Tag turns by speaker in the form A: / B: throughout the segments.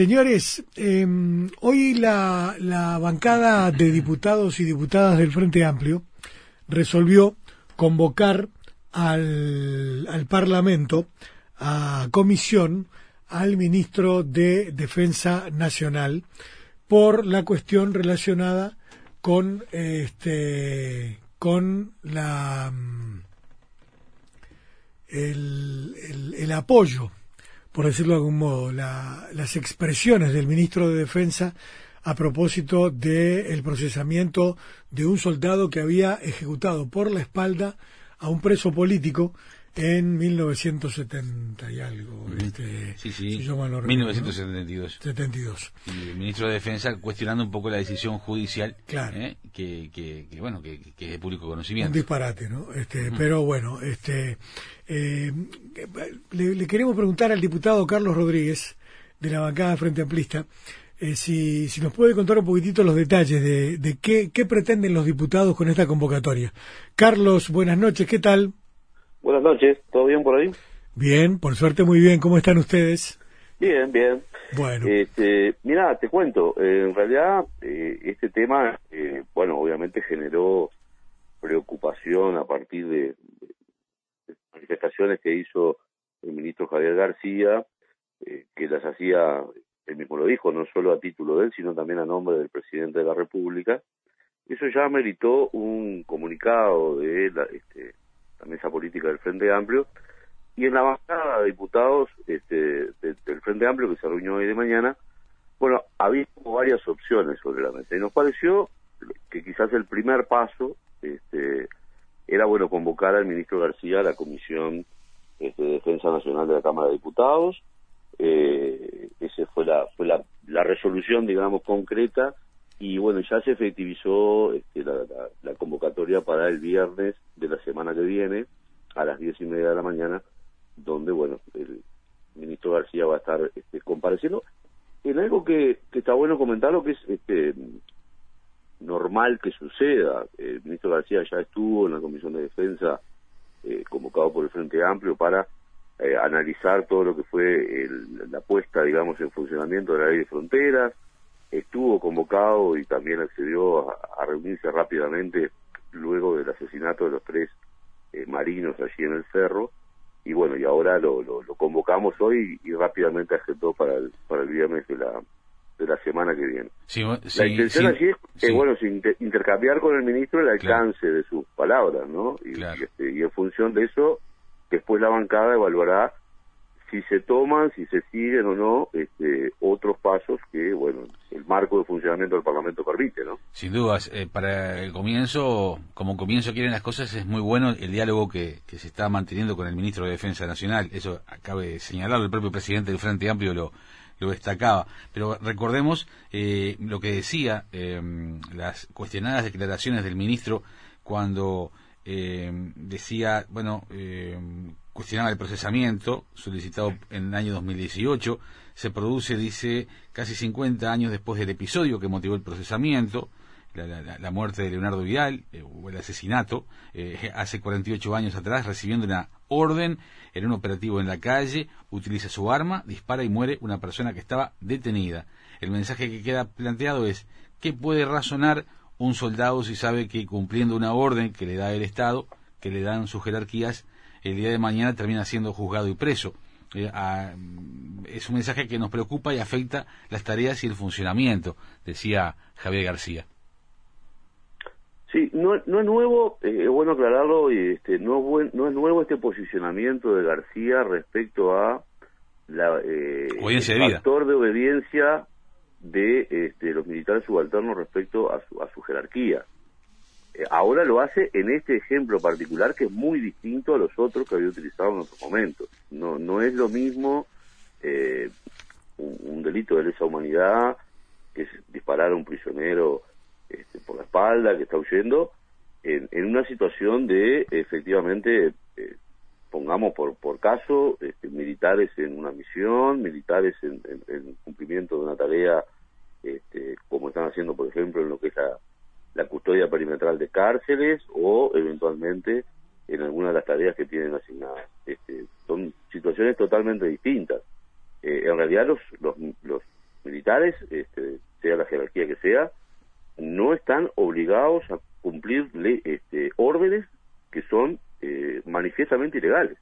A: Señores, em, hoy la, bancada de diputados y diputadas del Frente Amplio resolvió convocar al, Parlamento a comisión al ministro de Defensa Nacional por la cuestión relacionada con este con la mm, el, el apoyo por decirlo de algún modo, las expresiones del ministro de Defensa a propósito del procesamiento de un soldado que había ejecutado por la espalda a un preso político en 1970 y algo.
B: Este, sí, sí. 1972.
A: 72.
B: Y el ministro de Defensa cuestionando un poco la decisión judicial.
A: Claro.
B: ¿eh? Que, que, bueno, que, es de público conocimiento.
A: Un disparate, ¿no? Este, Pero bueno, este, eh, le, queremos preguntar al diputado Carlos Rodríguez, de la bancada Frente Amplista, eh, si, si nos puede contar un poquitito los detalles de, de qué, qué pretenden los diputados con esta convocatoria. Carlos, buenas noches, ¿qué tal?
C: Buenas noches, ¿todo bien por ahí?
A: Bien, por suerte muy bien, ¿cómo están ustedes?
C: Bien, bien.
A: Bueno.
C: Este, mira, te cuento, eh, en realidad eh, este tema, eh, bueno, obviamente generó preocupación a partir de, manifestaciones que hizo el ministro Javier García, que las hacía, él mismo lo dijo, no solo a título de él, sino también a nombre del presidente de la República. Eso ya meritó un comunicado de la, este, la mesa política del Frente Amplio, y en la bancada de diputados este, del Frente Amplio que se reunió hoy de mañana, bueno, había varias opciones sobre la mesa y nos pareció que quizás el primer paso este, era bueno convocar al ministro García a la Comisión este, de Defensa Nacional de la Cámara de Diputados. Eh, esa fue la fue la resolución, digamos, concreta y bueno, ya se efectivizó este, la, convocatoria para el viernes de la semana que viene a las diez y media de la mañana, donde bueno, el ministro García va a estar este, compareciendo en algo que, está bueno comentarlo, que es este, normal que suceda. El ministro García ya estuvo en la Comisión de Defensa eh, convocado por el Frente Amplio para eh, analizar todo lo que fue la puesta, digamos, en funcionamiento de la ley de fronteras, estuvo convocado y también accedió a, reunirse rápidamente luego del asesinato de los tres eh, marinos allí en el cerro. Y bueno y ahora lo, lo, convocamos hoy y, rápidamente agendó para el para el viernes de la de la semana que viene. La intención allí es bueno intercambiar con el ministro el alcance de sus palabras no y, este, y en función de eso después la bancada evaluará si se toman, si se siguen o no este, otros pasos que, bueno, el marco de funcionamiento del Parlamento permite, ¿no?
B: Sin dudas, eh, para el comienzo, como comienzo quieren las cosas, es muy bueno el diálogo que, se está manteniendo con el ministro de Defensa Nacional. Eso acabe de señalarlo, el propio presidente del Frente Amplio lo, lo destacaba. Pero recordemos eh, lo que decía eh, las cuestionadas declaraciones del ministro cuando decía, bueno, cuestionaba el procesamiento solicitado en el año 2018. Se produce, dice, casi 50 años después del episodio que motivó el procesamiento, la, muerte de Leonardo Vidal, eh, o el asesinato, eh, hace 48 años atrás, recibiendo una orden en un operativo en la calle, utiliza su arma, dispara y muere una persona que estaba detenida. El mensaje que queda planteado es, ¿qué puede razonar un soldado si sabe que cumpliendo una orden que le da el Estado, que le dan sus jerarquías, el día de mañana termina siendo juzgado y preso. Eh, es un mensaje que nos preocupa y afecta las tareas y el funcionamiento, decía Javier García.
C: Sí, no, es nuevo, eh, es bueno aclararlo, y este, no, es no es nuevo este posicionamiento de García respecto a la,
B: eh, el
C: factor de obediencia de este, los militares subalternos respecto a su, a su jerarquía. Ahora lo hace en este ejemplo particular que es muy distinto a los otros que había utilizado en otros momentos. No, no es lo mismo eh, un, delito de lesa humanidad que disparar a un prisionero este, por la espalda que está huyendo en, una situación de efectivamente eh, pongamos por por caso este, militares en una misión militares en, en, cumplimiento de una tarea este, como están haciendo por ejemplo en lo que es la la custodia perimetral de cárceles o eventualmente en alguna de las tareas que tienen asignadas. Este, son situaciones totalmente distintas. Eh, en realidad los, los, militares, este, sea la jerarquía que sea, no están obligados a cumplir este, órdenes que son eh, manifiestamente ilegales.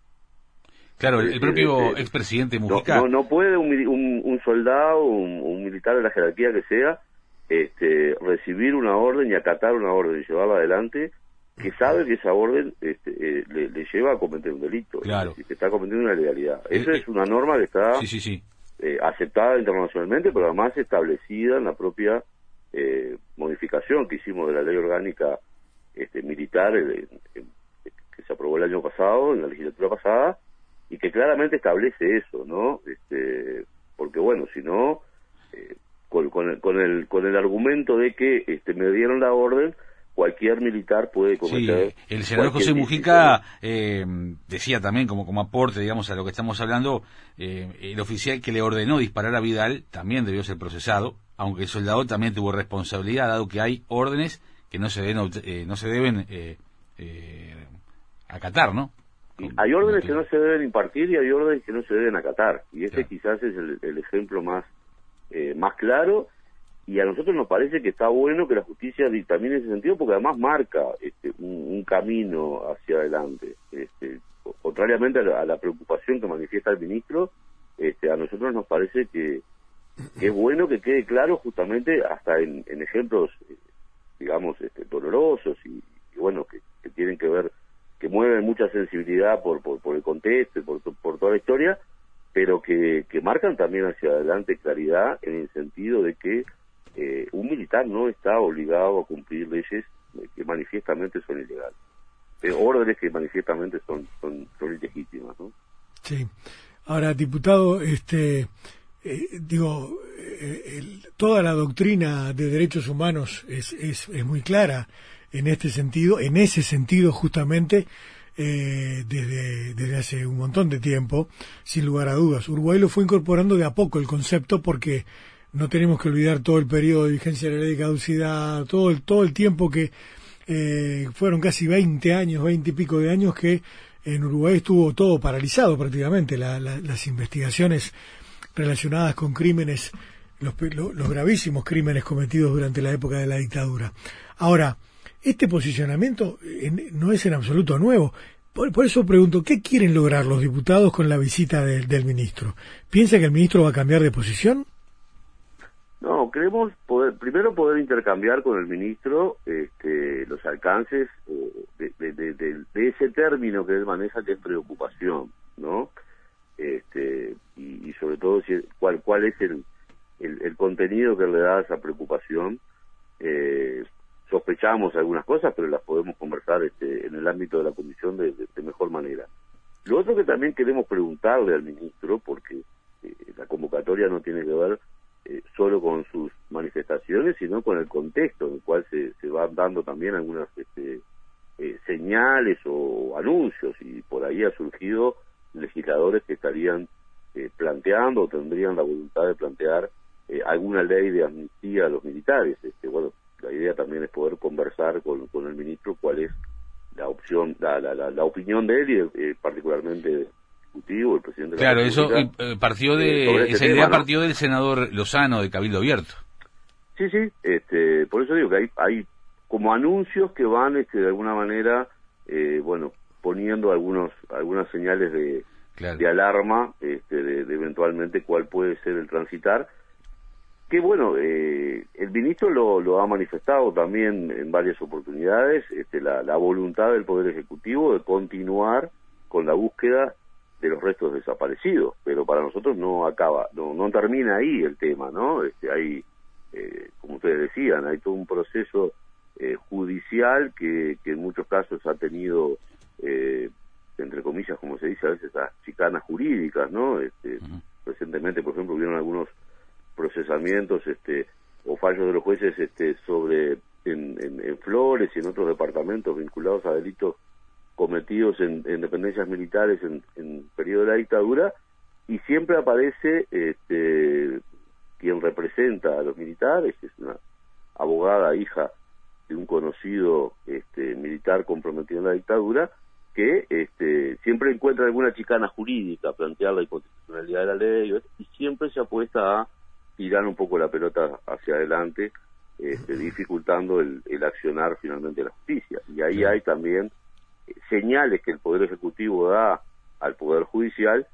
B: Claro, el, propio expresidente Mujica...
C: No, no, puede un, un, soldado, un, un, militar de la jerarquía que sea, este, recibir una orden y acatar una orden y llevarla adelante que sabe que esa orden este, eh, le, lleva a cometer un delito,
B: claro.
C: que está cometiendo una ilegalidad. Esa es una norma que está eh, aceptada internacionalmente, pero además establecida en la propia eh, modificación que hicimos de la ley orgánica este, militar que se aprobó el año pasado, en la legislatura pasada, y que claramente establece eso, ¿no? Este, porque bueno, si no, con, con, el, con, el, con el argumento de que este, me dieron la orden, cualquier militar puede cometer.
B: Sí, el senador José Mujica eh, decía también, como, como aporte, digamos, a lo que estamos hablando, eh, el oficial que le ordenó disparar a Vidal también debió ser procesado, aunque el soldado también tuvo responsabilidad, dado que hay órdenes que no se deben, eh, no se deben acatar, ¿no?
C: hay órdenes que no se deben impartir y hay órdenes que no se deben acatar. Y este quizás es el, el ejemplo más, más claro y a nosotros nos parece que está bueno que la justicia dictamine ese sentido porque además marca este, un, camino hacia adelante. Este, contrariamente a la, preocupación que manifiesta el ministro, este, a nosotros nos parece que, es bueno que quede claro justamente hasta en, ejemplos, eh, digamos, este, dolorosos y, bueno, que, tienen que ver, que mueven mucha sensibilidad por, por, el contexto y por, por toda la historia, pero que, que marcan también hacia adelante claridad en el sentido de que eh, un militar no está obligado a cumplir leyes que manifiestamente son ilegales, eh, órdenes que manifiestamente son, son, ilegítimas. ¿no?
A: Sí. Ahora, diputado, este, eh, digo, toda la doctrina de derechos humanos es, es, es, muy clara en este sentido, en ese sentido justamente, desde, desde hace un montón de tiempo, sin lugar a dudas. Uruguay lo fue incorporando de a poco el concepto porque no tenemos que olvidar todo el periodo de vigencia de la ley de caducidad, todo el, todo el tiempo que eh, fueron casi 20 años, 20 y pico de años que en Uruguay estuvo todo paralizado prácticamente, las investigaciones relacionadas con crímenes, los, los, gravísimos crímenes cometidos durante la época de la dictadura. Ahora, este posicionamiento no es en absoluto nuevo. Por, eso pregunto, ¿qué quieren lograr los diputados con la visita del ministro? ¿Piensa que el ministro va a cambiar de posición?
C: No, queremos poder, primero poder intercambiar con el ministro este, los alcances eh, de, ese término que él maneja que es preocupación, ¿no? Este, y, sobre todo si, cuál, cuál es el, el, contenido que le da esa preocupación. Eh, sospechamos algunas cosas, pero las podemos conversar este, en el ámbito de la comisión de, mejor manera. Lo otro que también queremos preguntarle al ministro, porque eh, la convocatoria no tiene que ver eh, solo con sus manifestaciones, sino con el contexto en el cual se, se van dando también algunas este, eh, señales o anuncios y por ahí ha surgido legisladores que estarían eh, planteando o tendrían la voluntad de plantear alguna ley de amnistía a los militares. Este, bueno, la idea también es poder conversar con, con el ministro cuál es la opción, la, la, la, opinión de él y particularmente el presidente
B: Claro, eso eh, partió de, eh, esa idea partió del senador Lozano de Cabildo Abierto.
C: Sí, sí, este, por eso digo que hay, hay como anuncios que van este, de alguna manera, eh, bueno, poniendo algunos algunas señales de, de alarma este, de, eventualmente cuál puede ser el transitar. Que bueno, el ministro lo, lo ha manifestado también en varias oportunidades, este, la, la voluntad del Poder Ejecutivo de continuar con la búsqueda de los restos desaparecidos, pero para nosotros no acaba, no, no termina ahí el tema, ¿no? Este, hay, eh, como ustedes decían, hay todo un proceso eh, judicial que, que en muchos casos ha tenido, eh, entre comillas, como se dice a veces, las chicanas jurídicas, ¿no? Este, Recientemente, por ejemplo, hubieron algunos procesamientos este, o fallos de los jueces este, sobre en, en, en Flores y en otros departamentos vinculados a delitos cometidos en, dependencias militares en, en periodo de la dictadura y siempre aparece este, quien representa a los militares, es una abogada hija de un conocido este, militar comprometido en la dictadura, que este, siempre encuentra alguna chicana jurídica, plantear la inconstitucionalidad de la ley y siempre se apuesta a tirar un poco la pelota hacia adelante, este, dificultando el, accionar finalmente la justicia. Y ahí hay también señales que el Poder Ejecutivo da al Poder Judicial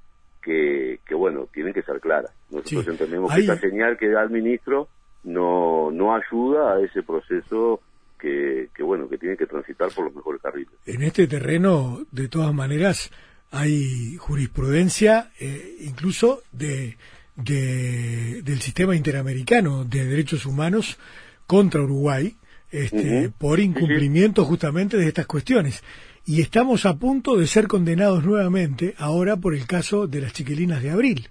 C: que, que bueno, tienen que ser claras. Nosotros entendemos que esta señal que da el ministro no, no ayuda a ese proceso que, que, bueno, que tiene que transitar por los mejores carriles.
A: En este terreno, de todas maneras, hay jurisprudencia, eh, incluso de, de, del sistema interamericano de derechos humanos contra Uruguay, este, por incumplimiento justamente de estas cuestiones. Y estamos a punto de ser condenados nuevamente ahora por el caso de las chiquilinas de abril,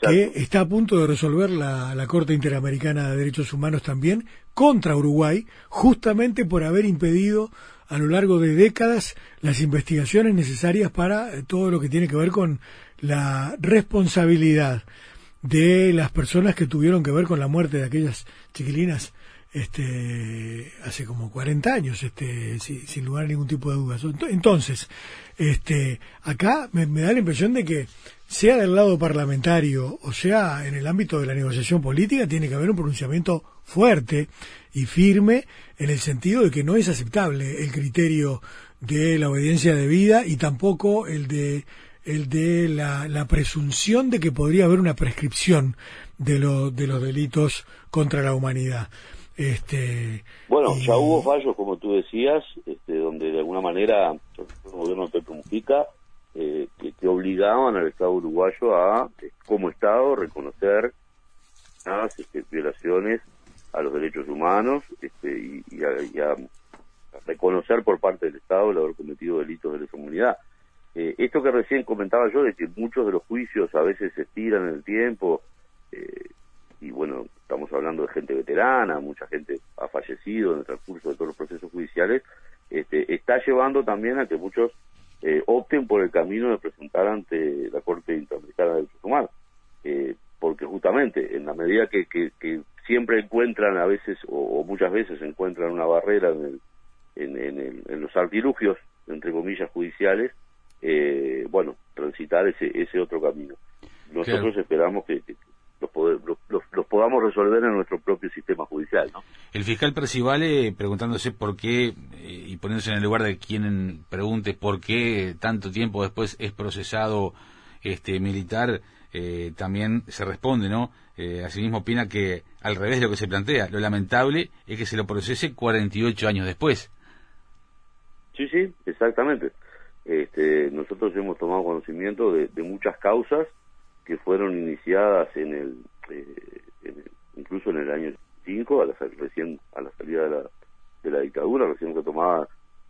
A: que está a punto de resolver la, la, Corte Interamericana de Derechos Humanos también contra Uruguay, justamente por haber impedido a lo largo de décadas las investigaciones necesarias para eh, todo lo que tiene que ver con la responsabilidad de las personas que tuvieron que ver con la muerte de aquellas chiquilinas este hace como 40 años este sin lugar a ningún tipo de dudas. Entonces este acá me, da la impresión de que sea del lado parlamentario o sea en el ámbito de la negociación política tiene que haber un pronunciamiento fuerte y firme en el sentido de que no es aceptable el criterio de la obediencia debida y tampoco el de el de la, la presunción de que podría haber una prescripción de, lo, de los delitos contra la humanidad. Este,
C: bueno, ya hubo fallos, como tú decías, este, donde de alguna manera el gobierno de Petro Mujica eh, que, obligaban al Estado uruguayo a, eh, como Estado, reconocer las este, violaciones a los derechos humanos este, y, a, reconocer por parte del Estado el haber cometido delitos de lesa humanidad. Eh, esto que recién comentaba yo, de que muchos de los juicios a veces se estiran en el tiempo, eh, y bueno, estamos hablando de gente veterana, mucha gente ha fallecido en el transcurso de todos los procesos judiciales, este, está llevando también a que muchos eh, opten por el camino de presentar ante la Corte Interamericana de Derechos. Eh, porque justamente en la medida que, que, siempre encuentran a veces o, muchas veces encuentran una barrera en, el, en, los artilugios, entre comillas, judiciales, eh, bueno, transitar ese, ese otro camino. Nosotros esperamos que, los, podamos resolver en nuestro propio sistema judicial. ¿no?
B: El fiscal Percivale, preguntándose por qué, eh, y poniéndose en el lugar de quien pregunte por qué tanto tiempo después es procesado este militar, eh, también se responde, ¿no? Eh, asimismo opina que al revés de lo que se plantea, lo lamentable es que se lo procese 48 años después.
C: Sí, sí, exactamente. Este, nosotros hemos tomado conocimiento de muchas causas que fueron iniciadas en el, eh, incluso en el año 5, a la, recién a la salida de la, de la dictadura, recién que tomaba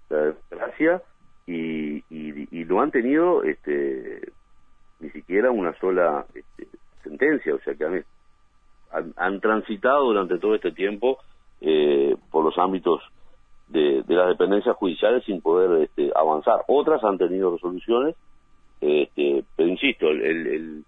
C: la democracia, y, y, no han tenido este, ni siquiera una sola este, sentencia, o sea que han, han, transitado durante todo este tiempo eh, por los ámbitos de, las dependencias judiciales sin poder este, avanzar. Otras han tenido resoluciones, este, pero insisto, el,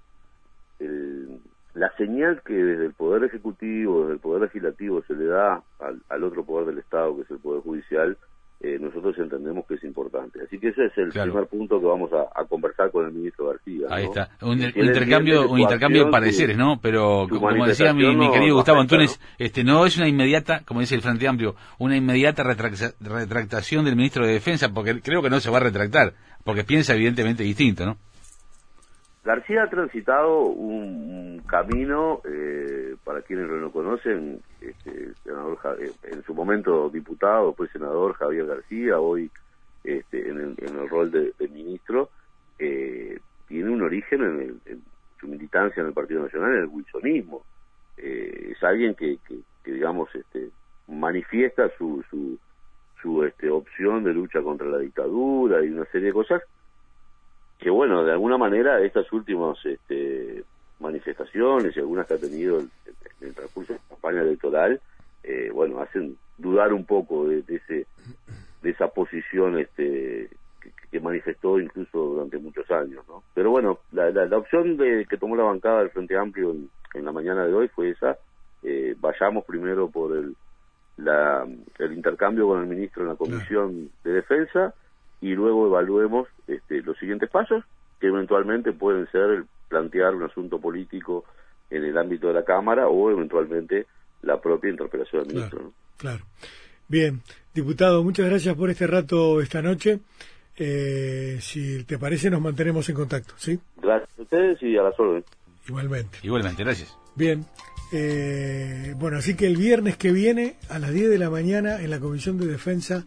C: la señal que desde el Poder Ejecutivo, desde el Poder Legislativo se le da al, otro poder del Estado, que es el Poder Judicial, eh, nosotros entendemos que es importante. Así que ese es el primer punto que vamos a, conversar con el ministro García.
B: Ahí está, un, intercambio, un intercambio de pareceres, ¿no? Pero como decía mi, querido Gustavo Antunes, este no es una inmediata, como dice el Frente Amplio, una inmediata retractación del ministro de Defensa, porque creo que no se va a retractar, porque piensa evidentemente distinto, ¿no?
C: García ha transitado un, camino, eh, para quienes no lo conocen, este, senador, eh, en su momento diputado, después senador Javier García, hoy este, en, el, rol de, ministro, eh, tiene un origen en, su militancia en el Partido Nacional, en el wilsonismo. es alguien que, digamos, este, manifiesta su, su, su este, opción de lucha contra la dictadura y una serie de cosas que bueno, de alguna manera estas últimas este, manifestaciones y algunas que ha tenido en, el transcurso de la campaña electoral, eh, bueno, hacen dudar un poco de, ese de esa posición este que, manifestó incluso durante muchos años, ¿no? Pero bueno, la, la, opción de que tomó la bancada del Frente Amplio en, la mañana de hoy fue esa, eh, vayamos primero por el la, el intercambio con el ministro en la Comisión de Defensa y luego evaluemos este, los siguientes pasos, que eventualmente pueden ser el plantear un asunto político en el ámbito de la Cámara o eventualmente la propia interpelación del ministro.
A: Claro, Bien, diputado, muchas gracias por este rato esta noche. Eh, si te parece, nos mantenemos en contacto, ¿sí?
C: Gracias a ustedes y a las órdenes.
A: Igualmente.
B: Igualmente, gracias.
A: Bien. Eh, bueno, así que el viernes que viene, a las 10 de la mañana, en la Comisión de Defensa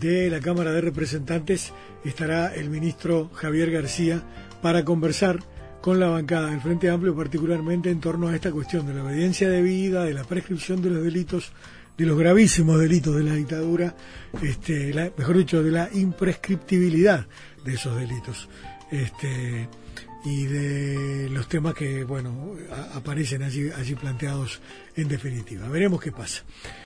A: de la Cámara de Representantes, estará el ministro Javier García para conversar con la bancada del Frente Amplio, particularmente en torno a esta cuestión de la obediencia debida, de la prescripción de los delitos, de los gravísimos delitos de la dictadura, este, mejor dicho, de la imprescriptibilidad de esos delitos. Este, y de los temas que, bueno, aparecen allí, allí planteados en definitiva. Veremos qué pasa.